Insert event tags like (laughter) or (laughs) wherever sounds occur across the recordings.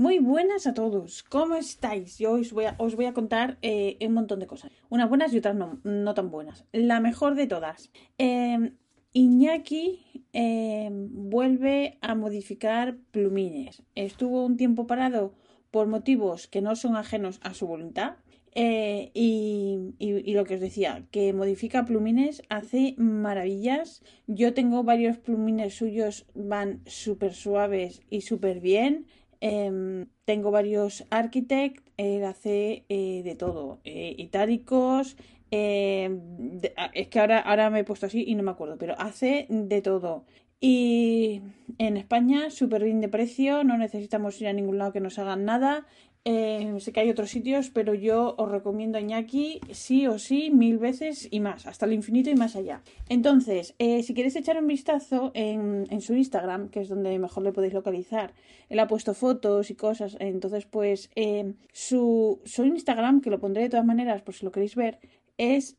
Muy buenas a todos, ¿cómo estáis? Yo os voy a, contar eh, un montón de cosas, unas buenas y otras no, no tan buenas. La mejor de todas, eh, Iñaki eh, vuelve a modificar plumines. Estuvo un tiempo parado por motivos que no son ajenos a su voluntad. Eh, y, y, lo que os decía, que modifica plumines, hace maravillas. Yo tengo varios plumines suyos, van súper suaves y súper bien. Eh, tengo varios Architect, él hace eh, de todo, eh, itálicos. De, es que ahora, ahora me he puesto así y no me acuerdo, pero hace de todo. Y en España, súper bien de precio, no necesitamos ir a ningún lado que nos hagan nada. Eh, sé que hay otros sitios, pero yo os recomiendo Iñaki sí o sí, mil veces y más, hasta el infinito y más allá. Entonces, eh, si queréis echar un vistazo en, su Instagram, que es donde mejor le podéis localizar, él ha puesto fotos y cosas, entonces pues eh, su, su, Instagram, que lo pondré de todas maneras por si lo queréis ver, es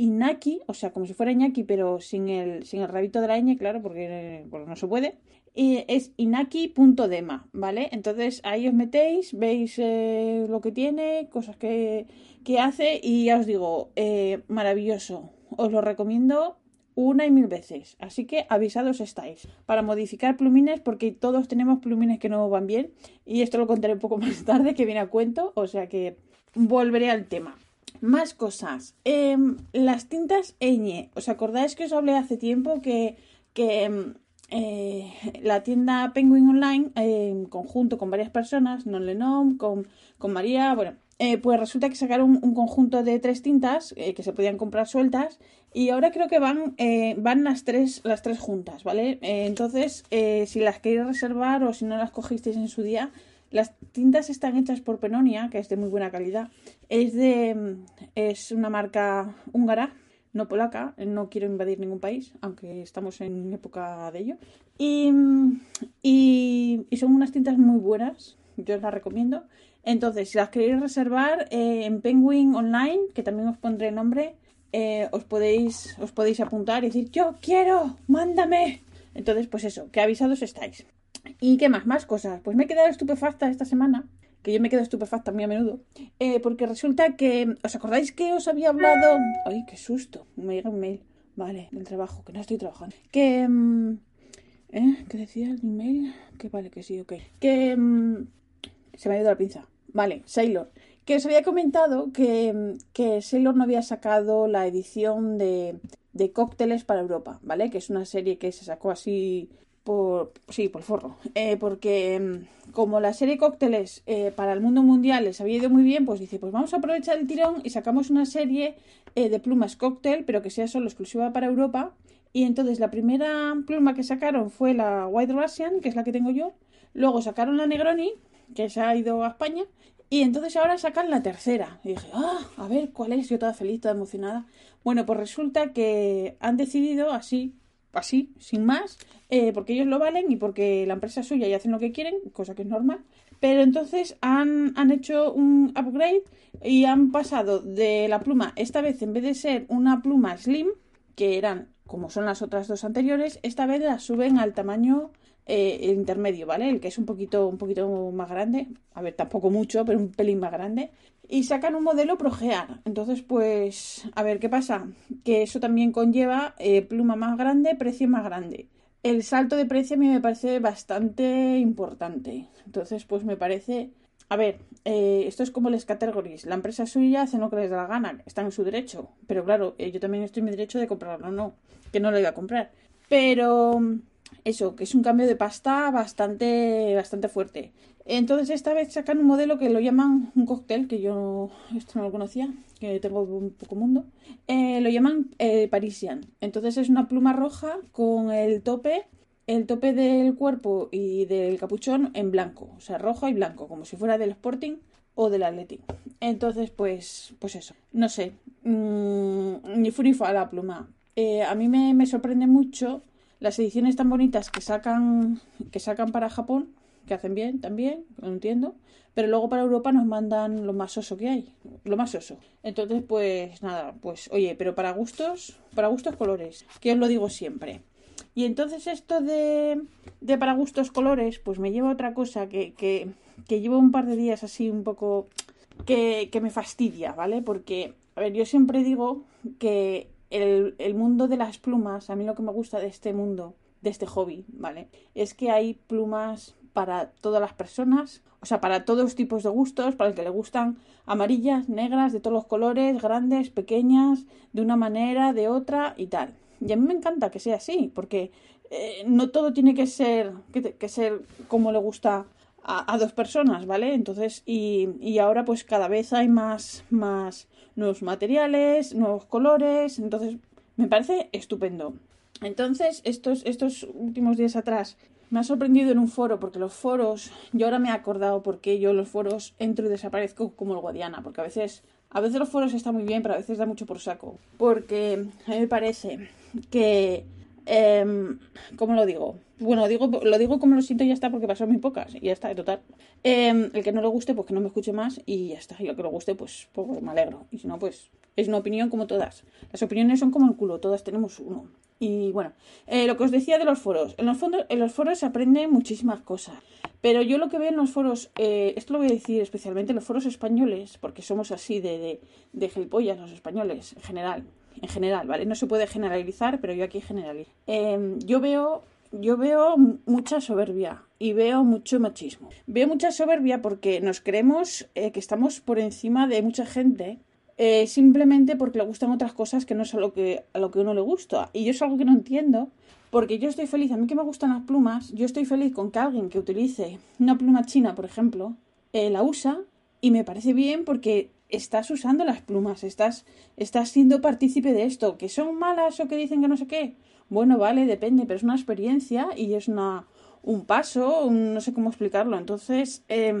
Inaki, o sea, como si fuera Iñaki, pero sin el, sin el rabito de la ñ, claro, porque no se puede. Es inaki.dema, ¿vale? Entonces ahí os metéis, veis eh, lo que tiene, cosas que, que, hace y ya os digo, eh, maravilloso. Os lo recomiendo una y mil veces. Así que avisados estáis para modificar plumines porque todos tenemos plumines que no van bien y esto lo contaré un poco (laughs) más tarde que viene a cuento, o sea que volveré al tema. Más cosas. Eh, las tintas Eñe. ¿Os acordáis que os hablé hace tiempo que, que eh, la tienda Penguin Online, eh, en conjunto con varias personas, Non Lenom, con, con María, bueno, eh, pues resulta que sacaron un, un conjunto de tres tintas que se podían comprar sueltas y ahora creo que van, van las, tres, las tres juntas, ¿vale? entonces, si las queréis reservar o si no las cogisteis en su día, las tintas están hechas por Penonia, que es de muy buena calidad. Es de es una marca húngara, no polaca, no quiero invadir ningún país, aunque estamos en época de ello. Y, son unas tintas muy buenas, yo las recomiendo. Entonces, si las queréis reservar eh, en Penguin Online, que también os pondré el nombre, eh, os, podéis, os podéis apuntar y decir, yo quiero, mándame. Entonces, pues eso, que avisados estáis. ¿Y qué más? Más cosas. Pues me he quedado estupefacta esta semana que yo me quedo estupefacta muy a menudo, eh, porque resulta que, ¿os acordáis que os había hablado? ¡Ay, qué susto! Me llega un mail, vale, del trabajo, que no estoy trabajando. Que, ¿eh? ¿Qué decía el email? Que vale, que sí, ok. Que se me ha ido la pinza. Vale, Sailor. Que os había comentado que, que Sailor no había sacado la edición de, de cócteles para Europa, ¿vale? Que es una serie que se sacó así por sí, por forro. Eh, porque como la serie cócteles eh, para el mundo mundial les había ido muy bien, pues dice, pues vamos a aprovechar el tirón y sacamos una serie eh, de plumas cóctel, pero que sea solo exclusiva para Europa. Y entonces la primera pluma que sacaron fue la White Russian, que es la que tengo yo. Luego sacaron la Negroni, que se ha ido a España. Y entonces ahora sacan la tercera. Y dije, ah, a ver, ¿cuál es? Yo toda feliz, toda emocionada. Bueno, pues resulta que han decidido así, así, sin más, eh, porque ellos lo valen y porque la empresa es suya y hacen lo que quieren, cosa que es normal. Pero entonces han, han hecho un upgrade y han pasado de la pluma, esta vez en vez de ser una pluma slim, que eran como son las otras dos anteriores, esta vez la suben al tamaño eh, intermedio, ¿vale? El que es un poquito, un poquito más grande, a ver, tampoco mucho, pero un pelín más grande. Y sacan un modelo Progear. Entonces, pues, a ver, ¿qué pasa? Que eso también conlleva eh, pluma más grande, precio más grande. El salto de precio a mí me parece bastante importante. Entonces, pues me parece a ver, eh, esto es como las categories. La empresa suya hace lo que les da la gana, están en su derecho. Pero claro, eh, yo también estoy en mi derecho de comprarlo, no, que no lo iba a comprar. Pero eso, que es un cambio de pasta bastante, bastante fuerte. Entonces esta vez sacan un modelo que lo llaman un cóctel, que yo esto no lo conocía, que tengo un poco mundo. Eh, lo llaman eh, Parisian. Entonces es una pluma roja con el tope el tope del cuerpo y del capuchón en blanco, o sea, rojo y blanco, como si fuera del Sporting o del Athletic. Entonces, pues, pues eso, no sé, mmm, ni fu ni fa la pluma. Eh, a mí me, me, sorprende mucho las ediciones tan bonitas que sacan, que sacan para Japón, que hacen bien también, lo entiendo, pero luego para Europa nos mandan lo más oso que hay, lo más oso. Entonces, pues nada, pues oye, pero para gustos, para gustos colores, que os lo digo siempre. Y entonces esto de, de para gustos colores, pues me lleva a otra cosa que, que, que llevo un par de días así un poco que, que me fastidia, ¿vale? Porque, a ver, yo siempre digo que el, mundo de las plumas, a mí lo que me gusta de este mundo, de este hobby, ¿vale? Es que hay plumas para todas las personas, o sea, para todos los tipos de gustos, para el que le gustan amarillas, negras, de todos los colores, grandes, pequeñas, de una manera, de otra y tal. Y a mí me encanta que sea así, porque eh, no todo tiene que ser, que ser como le gusta a, dos personas, ¿vale? Entonces, y, y ahora pues cada vez hay más, más nuevos materiales, nuevos colores, entonces me parece estupendo. Entonces, estos, estos últimos días atrás me ha sorprendido en un foro, porque los foros, yo ahora me he acordado porque yo los foros entro y desaparezco como el Guadiana, porque a veces, a veces los foros están muy bien, pero a veces da mucho por saco. Porque a mí me parece que, eh, ¿cómo lo digo? Bueno, digo, lo digo como lo siento y ya está, porque pasó muy pocas, y ya está, de total. Eh, el que no le guste, pues que no me escuche más, y ya está. Y el que le guste, pues, pues me alegro. Y si no, pues es una opinión como todas. Las opiniones son como el culo, todas tenemos uno. Y bueno, eh, lo que os decía de los foros. En los, fondos, en los foros se aprenden muchísimas cosas. Pero yo lo que veo en los foros, eh, esto lo voy a decir especialmente en los foros españoles, porque somos así de, de, de gilipollas los españoles, en general. En general, ¿vale? No se puede generalizar, pero yo aquí generalizo. Eh, yo veo yo veo mucha soberbia y veo mucho machismo. Veo mucha soberbia porque nos creemos eh, que estamos por encima de mucha gente eh, simplemente porque le gustan otras cosas que no es a lo que a lo que uno le gusta. Y yo es algo que no entiendo porque yo estoy feliz, a mí que me gustan las plumas, yo estoy feliz con que alguien que utilice una pluma china, por ejemplo, eh, la usa y me parece bien porque estás usando las plumas, estás, estás siendo partícipe de esto, que son malas o que dicen que no sé qué. Bueno, vale, depende, pero es una experiencia y es una, un paso, un, no sé cómo explicarlo. Entonces, eh,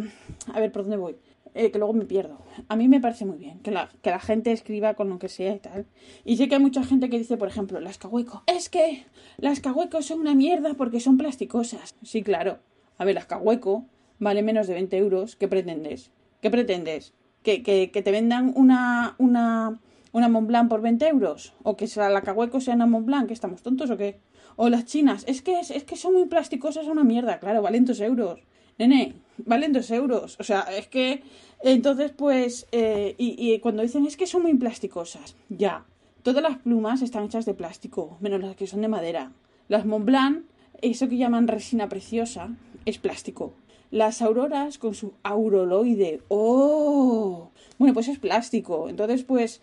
a ver, ¿por dónde voy? Eh, que luego me pierdo. A mí me parece muy bien que la, que la gente escriba con lo que sea y tal. Y sé que hay mucha gente que dice, por ejemplo, las cahueco. Es que las cahuecos son una mierda porque son plasticosas. Sí, claro. A ver, las cahueco vale menos de 20 euros. ¿Qué pretendes? ¿Qué pretendes? ¿Que, que, que te vendan una, una, una Montblanc por 20 euros? ¿O que la cahueco sea una Montblanc? ¿Que estamos tontos o qué? O las chinas. Es que, es, es que son muy plasticosas, una mierda. Claro, valen 2 euros. Nene, valen 2 euros. O sea, es que. Entonces, pues. Eh, y, y, cuando dicen es que son muy plasticosas. Ya. Todas las plumas están hechas de plástico, menos las que son de madera. Las Montblanc, eso que llaman resina preciosa, es plástico. Las auroras con su auroloide. ¡Oh! Bueno, pues es plástico. Entonces, pues.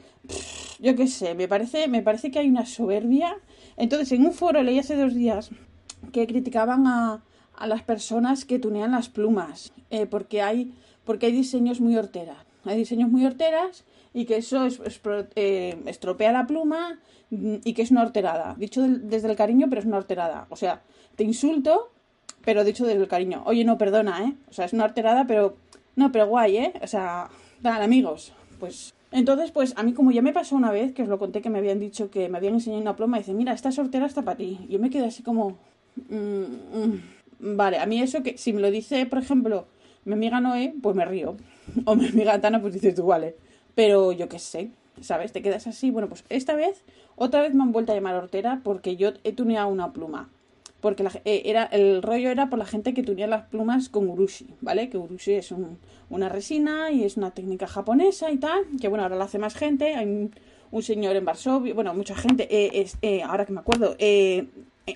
Yo qué sé, me parece, me parece que hay una soberbia. Entonces, en un foro leí hace dos días que criticaban a a las personas que tunean las plumas, eh, porque, hay, porque hay diseños muy horteras. Hay diseños muy horteras y que eso es, es, eh, estropea la pluma y que es una horterada. Dicho desde el cariño, pero es una horterada. O sea, te insulto, pero dicho desde el cariño. Oye, no, perdona, ¿eh? O sea, es una horterada, pero... No, pero guay, ¿eh? O sea, dan amigos. Pues entonces, pues a mí como ya me pasó una vez, que os lo conté que me habían dicho que me habían enseñado una pluma, y dice, mira, esta sortera está para ti. Yo me quedé así como... Mm, mm. Vale, a mí eso que si me lo dice, por ejemplo, mi amiga Noé, pues me río. O mi amiga Tana, pues dices tú, vale. Pero yo qué sé, ¿sabes? Te quedas así. Bueno, pues esta vez, otra vez me han vuelto a llamar hortera porque yo he tuneado una pluma. Porque la, eh, era, el rollo era por la gente que tunea las plumas con urushi, ¿vale? Que urushi es un, una resina y es una técnica japonesa y tal. Que bueno, ahora lo hace más gente. Hay un, señor en Varsovia, bueno, mucha gente. Eh, es, eh, ahora que me acuerdo, eh,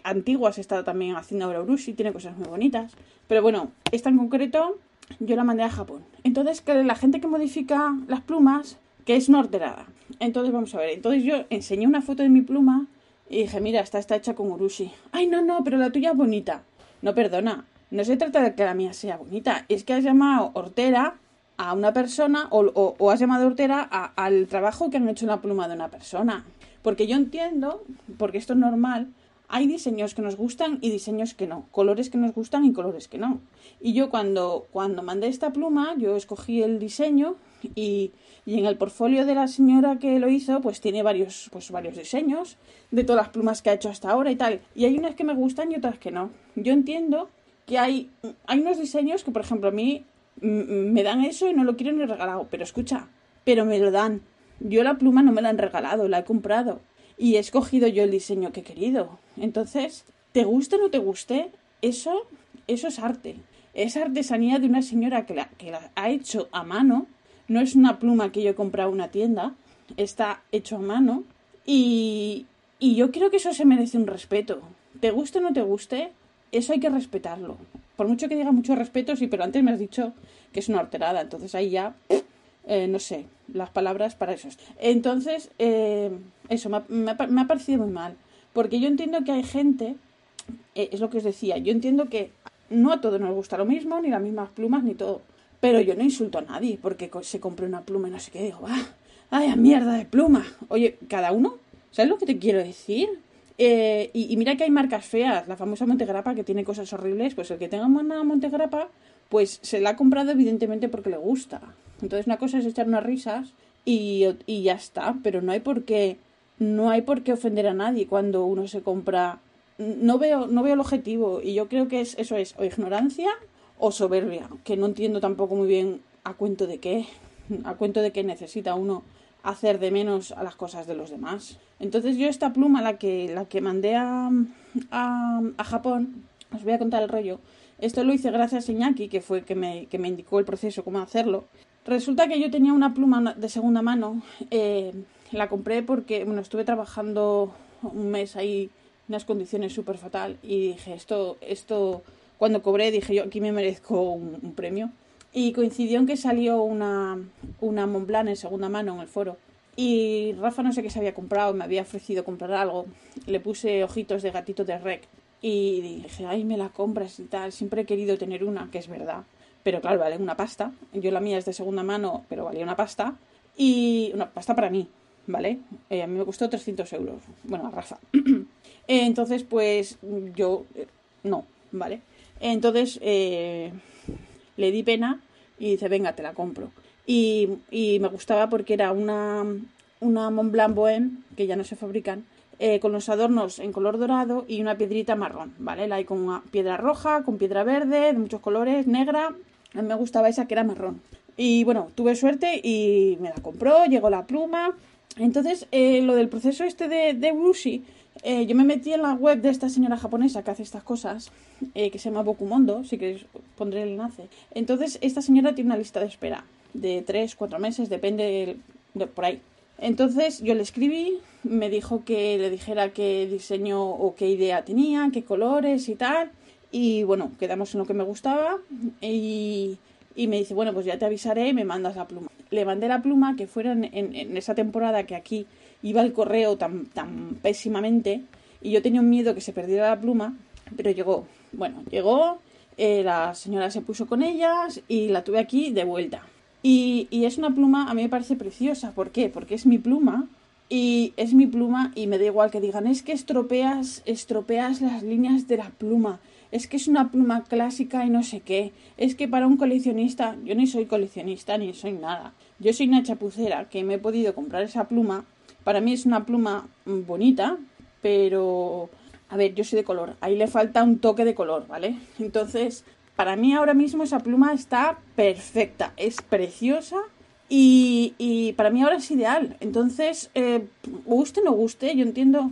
antiguas estado también haciendo ahora urushi, tiene cosas muy bonitas. Pero bueno, esta en concreto yo la mandé a Japón. Entonces, que la gente que modifica las plumas, que es norterada. Entonces, vamos a ver. Entonces yo enseñé una foto de mi pluma y dije, mira, esta está hecha con urushi. Ay, no, no, pero la tuya es bonita. No, perdona. No se trata de que la mía sea bonita. Es que has llamado hortera a una persona o, o, o has llamado hortera al trabajo que han hecho en la pluma de una persona. Porque yo entiendo, porque esto es normal, hay diseños que nos gustan y diseños que no, colores que nos gustan y colores que no. Y yo cuando, cuando mandé esta pluma, yo escogí el diseño y, y, en el portfolio de la señora que lo hizo, pues tiene varios, pues varios diseños de todas las plumas que ha hecho hasta ahora y tal. Y hay unas que me gustan y otras que no. Yo entiendo que hay, hay unos diseños que, por ejemplo, a mí me dan eso y no lo quiero ni regalado. Pero escucha, pero me lo dan. Yo la pluma no me la han regalado, la he comprado y he escogido yo el diseño que he querido. Entonces, te guste o no te guste, eso, eso es arte. Es artesanía de una señora que la, que la ha hecho a mano. No es una pluma que yo he comprado en una tienda. Está hecho a mano. Y, y yo creo que eso se merece un respeto. Te guste o no te guste, eso hay que respetarlo. Por mucho que diga mucho respeto, sí, pero antes me has dicho que es una horterada. Entonces ahí ya, eh, no sé, las palabras para eso. Entonces, eh, eso me ha, me, ha, parecido muy mal. Porque yo entiendo que hay gente, eh, es lo que os decía, yo entiendo que no a todos nos gusta lo mismo, ni las mismas plumas, ni todo. Pero yo no insulto a nadie porque se compre una pluma y no sé qué. Digo, ¡ah! ¡Ay, mierda de pluma! Oye, cada uno, ¿sabes lo que te quiero decir? Eh, y, y, mira que hay marcas feas, la famosa Montegrappa que tiene cosas horribles, pues el que tenga una Montegrappa, pues se la ha comprado evidentemente porque le gusta. Entonces una cosa es echar unas risas y, y ya está, pero no hay por qué no hay por qué ofender a nadie cuando uno se compra no veo no veo el objetivo y yo creo que es eso es o ignorancia o soberbia, que no entiendo tampoco muy bien a cuento de qué, a cuento de qué necesita uno hacer de menos a las cosas de los demás. Entonces yo esta pluma, la que, la que mandé a, a, a Japón, os voy a contar el rollo. Esto lo hice gracias a Iñaki, que fue que me, que me indicó el proceso, cómo hacerlo. Resulta que yo tenía una pluma de segunda mano, eh, la compré porque, bueno, estuve trabajando un mes ahí en unas condiciones súper fatal y dije, esto, esto, cuando cobré dije yo, aquí me merezco un, premio. Y coincidió en que salió una, una Montblanc en segunda mano en el foro. Y Rafa no sé qué se había comprado, me había ofrecido comprar algo. Le puse ojitos de gatito de rec. Y dije, ay, me la compras y tal. Siempre he querido tener una, que es verdad. Pero claro, vale una pasta. Yo la mía es de segunda mano, pero valía una pasta. Y una pasta para mí, ¿vale? Eh, a mí me costó 300 euros. Bueno, a Rafa. (clears throat) Entonces, pues yo, eh, no, ¿vale? Entonces, eh, le di pena y dice, venga, te la compro. Y, y me gustaba porque era una, una Montblanc Bohème, que ya no se fabrican, con los adornos en color dorado y una piedrita marrón, ¿vale? La hay con piedra roja, con piedra verde, de muchos colores, negra. A mí me gustaba esa que era marrón. Y bueno, tuve suerte y me la compró, llegó la pluma. Entonces, eh, lo del proceso este de, de Wuxi, eh, yo me metí en la web de esta señora japonesa que hace estas cosas, eh, que se llama Bokumondo, si queréis pondré el enlace. Entonces, esta señora tiene una lista de espera de 3, 4 meses, depende de, por ahí. Entonces yo le escribí, me dijo que le dijera qué diseño o qué idea tenía, qué colores y tal. Y bueno, quedamos en lo que me gustaba y, y me dice, bueno, pues ya te avisaré y me mandas la pluma. Le mandé la pluma que fuera en esa temporada que aquí iba el correo tan, tan pésimamente y yo tenía un miedo que se perdiera la pluma, pero llegó. Bueno, llegó, eh, la señora se puso con ellas y la tuve aquí de vuelta. Y, y, es una pluma, a mí me parece preciosa. ¿Por qué? Porque es mi pluma y es mi pluma y me da igual que digan, es que estropeas, estropeas las líneas de la pluma. Es que es una pluma clásica y no sé qué. Es que para un coleccionista, yo ni soy coleccionista ni soy nada. Yo soy una chapucera que me he podido comprar esa pluma. Para mí es una pluma bonita, pero a ver, yo soy de color. Ahí le falta un toque de color, ¿vale? Entonces, para mí ahora mismo esa pluma está perfecta, es preciosa y, y para mí ahora es ideal. Entonces, eh, guste o no guste, yo entiendo,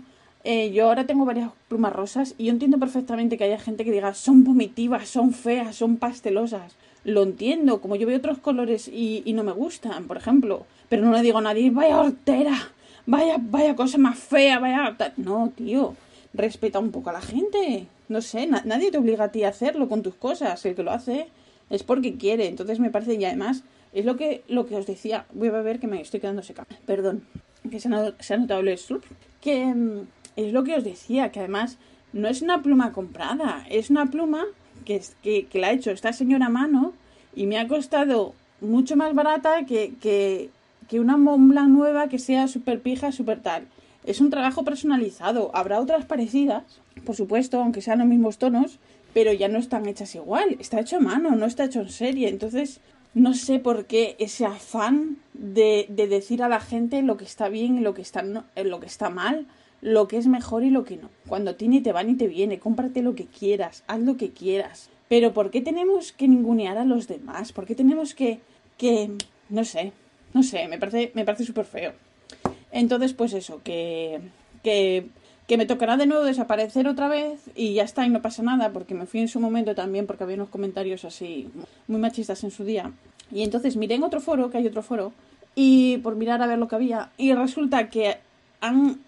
eh, yo ahora tengo varias plumas rosas y yo entiendo perfectamente que haya gente que diga son vomitivas, son feas, son pastelosas. Lo entiendo, como yo veo otros colores y, no me gustan, por ejemplo. Pero no le digo a nadie, vaya hortera, vaya, vaya cosa más fea, vaya... No, tío, respeta un poco a la gente no sé, na nadie te obliga a ti a hacerlo con tus cosas. El que lo hace es porque quiere. Entonces me parece, y además, es lo que, lo que os decía. Voy a ver que me estoy quedando seca. Perdón, que se ha, notado el slup. Que mm, es lo que os decía, que además no es una pluma comprada, es una pluma que, que, que la ha hecho esta señora a mano y me ha costado mucho más barata que, que, que una Montblanc nueva que sea súper pija, súper tal. Es un trabajo personalizado. Habrá otras parecidas, por supuesto, aunque sean los mismos tonos, pero ya no están hechas igual. Está hecho a mano, no está hecho en serie. Entonces, no sé por qué ese afán de, de decir a la gente lo que está bien y lo que está, eh, lo que está mal, lo que es mejor y lo que no. Cuando tiene te van y te viene, cómprate lo que quieras, haz lo que quieras. Pero ¿por qué tenemos que ningunear a los demás? ¿Por qué tenemos que, que, no sé, no sé, me parece, me parece súper feo. Entonces, pues eso, que, que que me tocará de nuevo desaparecer otra vez y ya está y no pasa nada porque me fui en su momento también porque había unos comentarios así muy machistas en su día. Y entonces miré en otro foro, que hay otro foro, y por mirar a ver lo que había y resulta que han,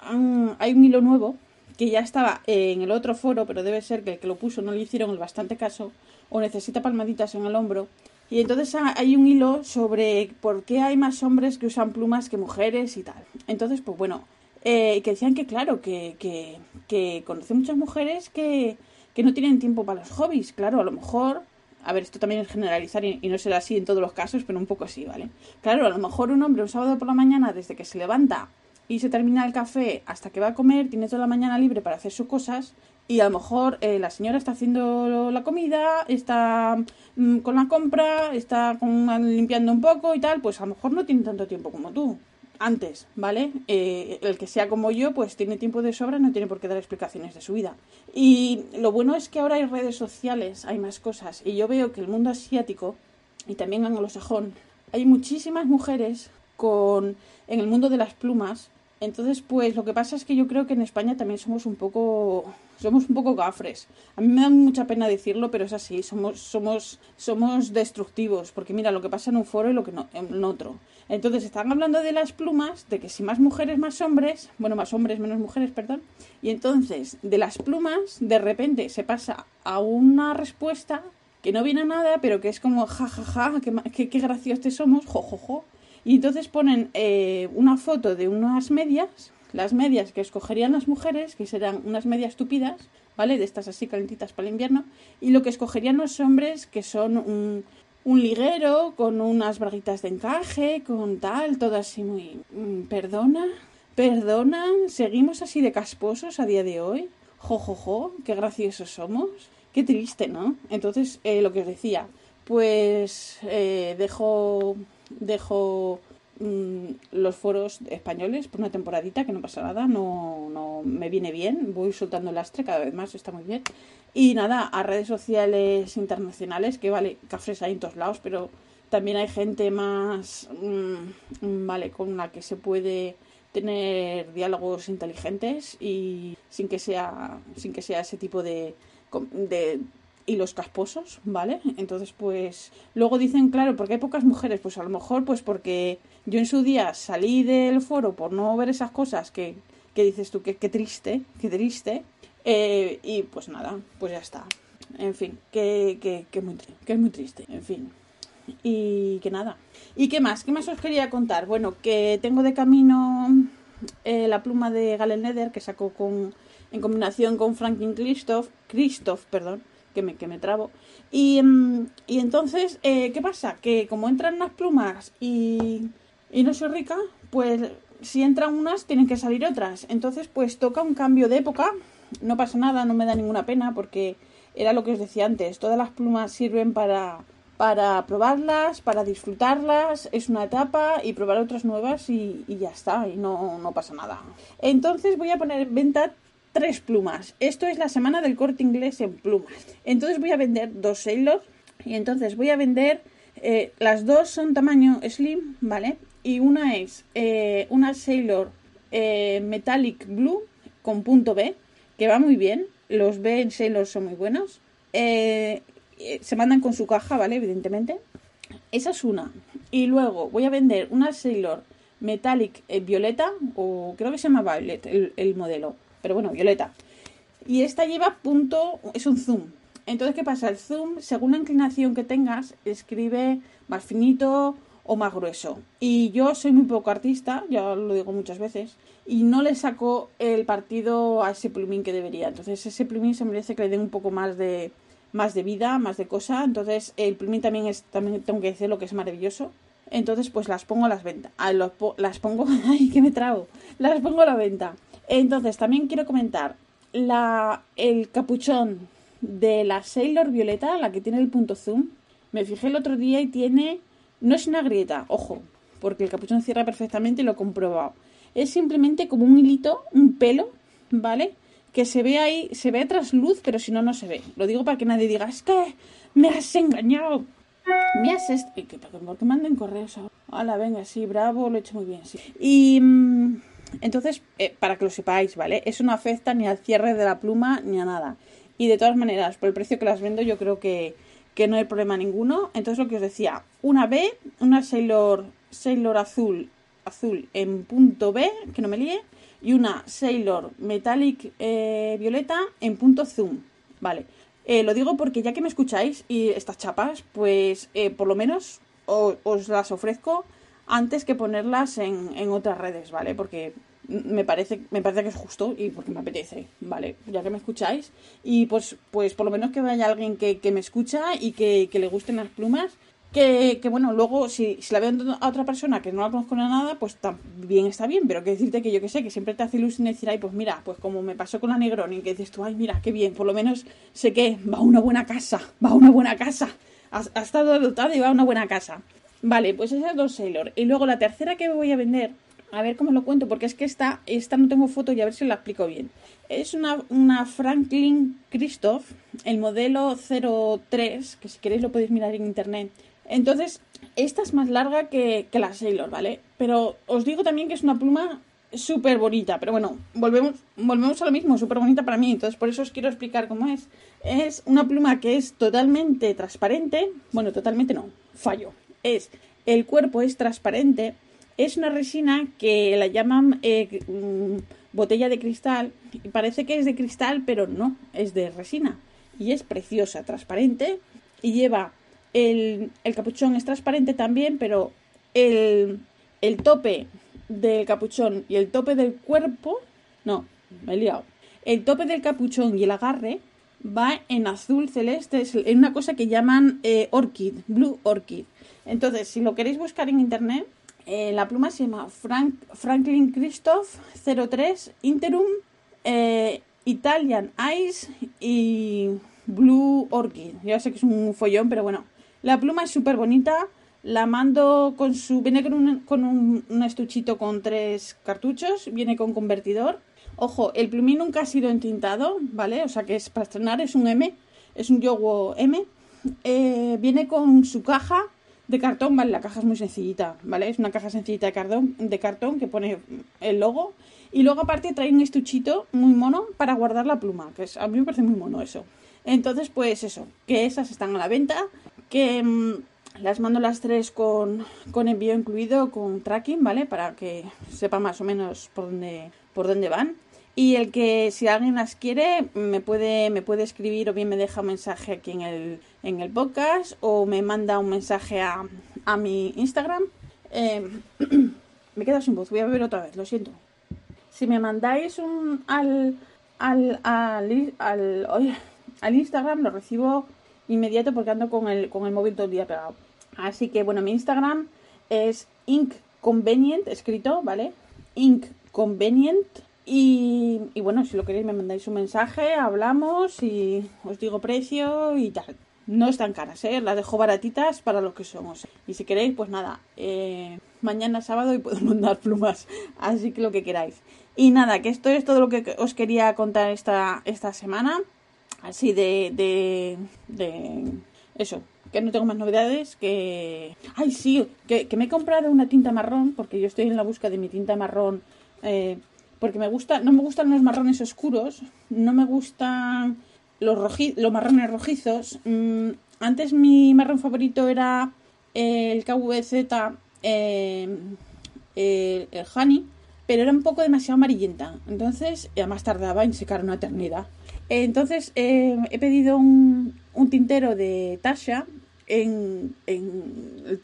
hay un hilo nuevo que ya estaba en el otro foro, pero debe ser que el que lo puso no le hicieron el bastante caso o necesita palmaditas en el hombro. Y entonces hay un hilo sobre por qué hay más hombres que usan plumas que mujeres y tal. Entonces, pues bueno, eh, que decían que claro, que, que, que muchas mujeres que, que no tienen tiempo para los hobbies. Claro, a lo mejor a ver, esto también es generalizar y, no será así en todos los casos, pero un poco así, ¿vale? Claro, a lo mejor un hombre un sábado por la mañana, desde que se levanta y se termina el café hasta que va a comer, tiene toda la mañana libre para hacer sus cosas y a lo mejor eh, la señora está haciendo la comida, está mm, con la compra, está limpiando un poco y tal, pues a lo mejor no tiene tanto tiempo como tú antes, ¿vale? Eh, el que sea como yo, pues tiene tiempo de sobra, no tiene por qué dar explicaciones de su vida. Y lo bueno es que ahora hay redes sociales, hay más cosas, y yo veo que el mundo asiático y también anglosajón, hay muchísimas mujeres con en el mundo de las plumas entonces, pues lo que pasa es que yo creo que en España también somos un poco somos un poco gafres. A mí me da mucha pena decirlo, pero es así, somos somos somos destructivos, porque mira lo que pasa en un foro y lo que no en otro. Entonces, están hablando de las plumas, de que si más mujeres más hombres, bueno, más hombres menos mujeres, perdón. Y entonces, de las plumas, de repente se pasa a una respuesta que no viene a nada, pero que es como ja ja ja, qué, qué, graciosos somos, jo jo jo. Y entonces ponen eh, una foto de unas medias, las medias que escogerían las mujeres, que serán unas medias tupidas, ¿vale? De estas así calentitas para el invierno, y lo que escogerían los hombres, que son un, un liguero con unas braguitas de encaje, con tal, todo así muy... Mm, perdona, perdona, seguimos así de casposos a día de hoy. Jo, jo, jo, qué graciosos somos. Qué triste, ¿no? Entonces, eh, lo que os decía, pues eh, dejo dejo mm, los foros españoles por una temporadita, que no pasa nada, no, no me viene bien, voy soltando el lastre cada vez más, está muy bien. Y nada, a redes sociales internacionales, que vale, cafés hay en todos lados, pero también hay gente más, mm, vale, con la que se puede tener diálogos inteligentes y sin que sea, sin que sea ese tipo de, de y los casposos, ¿vale? Entonces, pues luego dicen, claro, porque hay pocas mujeres, pues a lo mejor pues porque yo en su día salí del foro por no ver esas cosas que, que dices tú, que, qué triste, qué triste, eh, y pues nada, pues ya está. En fin, que, que, que, muy, que es muy triste, en fin. Y que nada. ¿Y qué más? ¿Qué más os quería contar? Bueno, que tengo de camino eh, la pluma de Galen Nether que sacó con, en combinación con Franklin Christoph, Christoph perdón, que me, que me trabo. Y, mm, y entonces, eh, ¿qué pasa? Que como entran unas plumas y, y no soy rica, pues si entran unas, tienen que salir otras. Entonces, pues toca un cambio de época. No pasa nada, no me da ninguna pena porque era lo que os decía antes. Todas las plumas sirven para, para probarlas, para disfrutarlas, es una etapa y probar otras nuevas y, y ya está, y no, no, pasa nada. Entonces voy a poner en venta tres plumas. Esto es la semana del corte inglés en plumas. Entonces voy a vender dos Sailor y entonces voy a vender, eh, las dos son tamaño slim, ¿vale? Y una es eh, una Sailor eh, Metallic Blue con punto B, que va muy bien. Los B en Sailor son muy buenos. se mandan con su caja, ¿vale? Evidentemente. Esa es una. Y luego voy a vender una Sailor Metallic Violeta, o creo que se llama Violet el modelo pero bueno, violeta. Y esta lleva punto, es un zoom. Entonces, ¿qué pasa? El zoom, según la inclinación que tengas, escribe más finito o más grueso. Y yo soy muy poco artista, ya lo digo muchas veces, y no le saco el partido a ese plumín que debería. Entonces, ese plumín se merece que le den un poco más de, más de vida, más de cosa. Entonces, el plumín también es, también tengo que decir lo que es maravilloso. Entonces, pues las pongo a las venta. las pongo, (laughs) ay, que me trago. Las pongo a la venta. Entonces, también quiero comentar la, el capuchón de la Sailor Violeta, la que tiene el punto zoom. Me fijé el otro día y tiene. No es una grieta, ojo, porque el capuchón cierra perfectamente y lo he comprobado. Es simplemente como un hilito, un pelo, ¿vale? Que se ve ahí, se ve tras luz, pero si no, no se ve. Lo digo para que nadie diga, es que me has engañado. Me has. ¿Por qué manden correos ahora? Hola, venga, sí, bravo, lo he hecho muy bien, sí. Y. Mm, Entonces, eh, para que lo sepáis, ¿vale? Eso no afecta ni al cierre de la pluma ni a nada. Y de todas maneras, por el precio que las vendo, yo creo que, que no hay problema ninguno. Entonces, lo que os decía, una B, una Sailor, Sailor azul, azul en punto B, que no me líe, y una Sailor Metallic eh, violeta en punto zoom, ¿vale? Eh, lo digo porque ya que me escucháis y estas chapas, pues por lo menos os, las ofrezco antes que ponerlas en, en, otras redes, ¿vale? Porque me parece, me parece que es justo y porque me apetece, ¿vale? Ya que me escucháis. Y pues, pues por lo menos que vaya alguien que, que me escucha y que, que le gusten las plumas que, que, bueno, luego si, si la veo a otra persona que no la conozco nada, pues también está bien, pero que decirte que yo que sé, que siempre te hace ilusión decir, ay, pues mira, pues como me pasó con la Negroni, que dices tú, ay, mira, qué bien, por lo menos sé que va a una buena casa, va a una buena casa, ha, ha estado dotada y va a una buena casa. Vale, pues esa es Dos Sailor. Y luego la tercera que voy a vender, a ver cómo lo cuento, porque es que esta, esta no tengo foto y a ver si la explico bien. Es una, una Franklin Christoph, el modelo 03, que si queréis lo podéis mirar en internet entonces, esta es más larga que, la Sailor, ¿vale? Pero os digo también que es una pluma súper bonita. Pero bueno, volvemos, volvemos a lo mismo, súper bonita para mí. Entonces, por eso os quiero explicar cómo es. Es una pluma que es totalmente transparente. Bueno, totalmente no, fallo. Es, el cuerpo es transparente. Es una resina que la llaman eh, mm, botella de cristal. Y parece que es de cristal, pero no, es de resina. Y es preciosa, transparente. Y lleva el, capuchón es transparente también, pero el, el tope del capuchón y el tope del cuerpo, no, me he liado. El tope del capuchón y el agarre va en azul celeste, es una cosa que llaman eh, orchid, blue orchid. Entonces, si lo queréis buscar en internet, eh, la pluma se llama Frank, Franklin Christoph 03 Interum eh, Italian Ice y Blue Orchid. Ya sé que es un follón, pero bueno, la pluma es súper bonita. La mando con su. Viene con, un, con un, estuchito con tres cartuchos. Viene con convertidor. Ojo, el plumín nunca ha sido entintado, ¿vale? O sea que es para estrenar, es un M. Es un Yogo M. Eh, viene con su caja de cartón, ¿vale? La caja es muy sencillita, ¿vale? Es una caja sencillita de cartón, de cartón que pone el logo. Y luego aparte trae un estuchito muy mono para guardar la pluma, que es, a mí me parece muy mono eso. Entonces, pues eso, que esas están a la venta que mm, las mando las tres con, con, envío incluido, con tracking, ¿vale? Para que sepa más o menos por dónde, por dónde van. Y el que si alguien las quiere me puede, me puede escribir o bien me deja un mensaje aquí en el, en el podcast o me manda un mensaje a, a mi Instagram. Em, (clears throat) me quedo sin voz, voy a beber otra vez, lo siento. Si me mandáis un al, al, al, al, al Instagram lo recibo inmediato porque ando con el, con el móvil todo el día pegado. Así que bueno, mi Instagram es inconvenient, escrito, ¿vale? Inconvenient. Y, bueno, si lo queréis me mandáis un mensaje, hablamos y os digo precio y tal. No están caras, ¿eh? Las dejo baratitas para lo que somos. Y si queréis, pues nada, eh, mañana sábado y puedo (laughs) mandar plumas. Así que lo que queráis. Y nada, que esto es todo lo que os quería contar esta, esta semana así de, de, de eso, que no tengo más novedades, que... Ay, sí, que, me he comprado una tinta marrón, porque yo estoy en la busca de mi tinta marrón, eh, porque me gusta, no me gustan los marrones oscuros, no me gustan los, los marrones rojizos. Mm, antes mi marrón favorito era el KVZ, eh, el, el Honey, pero era un poco demasiado amarillenta. Entonces, además tardaba en secar una eternidad. Entonces eh, he pedido un, tintero de Tasha en, el,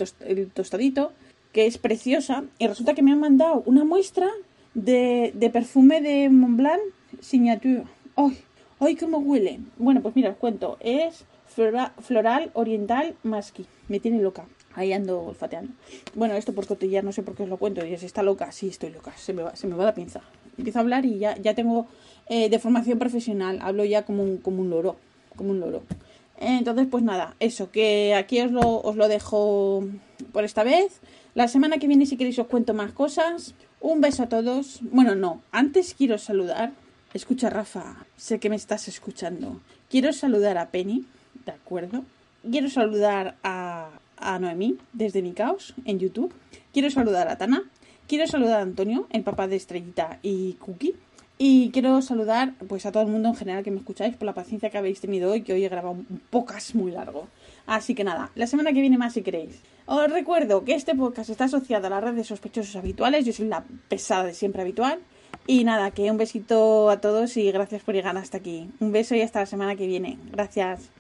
tostadito, que es preciosa, y resulta que me han mandado una muestra de, perfume de Montblanc Signature. ¡Ay! ¡Ay, cómo huele! Bueno, pues mira, os cuento. Es floral oriental masqui. Me tiene loca. Ahí ando olfateando. Bueno, esto por cotillar, no sé por qué os lo cuento. Y si está loca, sí, estoy loca. Se me va, se me va la pinza. Empiezo a hablar y ya, ya tengo eh, de formación profesional. Hablo ya como un, como un loro. Como un loro. Entonces, pues nada, eso, que aquí os lo, os lo dejo por esta vez. La semana que viene, si queréis, os cuento más cosas. Un beso a todos. Bueno, no, antes quiero saludar. Escucha, Rafa, sé que me estás escuchando. Quiero saludar a Penny, ¿de acuerdo? Quiero saludar a, a Noemí desde mi caos en YouTube. Quiero saludar a Tana Quiero saludar a Antonio, el papá de Estrellita y Cookie. Y quiero saludar pues a todo el mundo en general que me escucháis por la paciencia que habéis tenido hoy, que hoy he grabado un podcast muy largo. Así que nada, la semana que viene más si queréis. Os recuerdo que este podcast está asociado a la red de sospechosos habituales. Yo soy la pesada de siempre habitual. Y nada, que un besito a todos y gracias por llegar hasta aquí. Un beso y hasta la semana que viene. Gracias.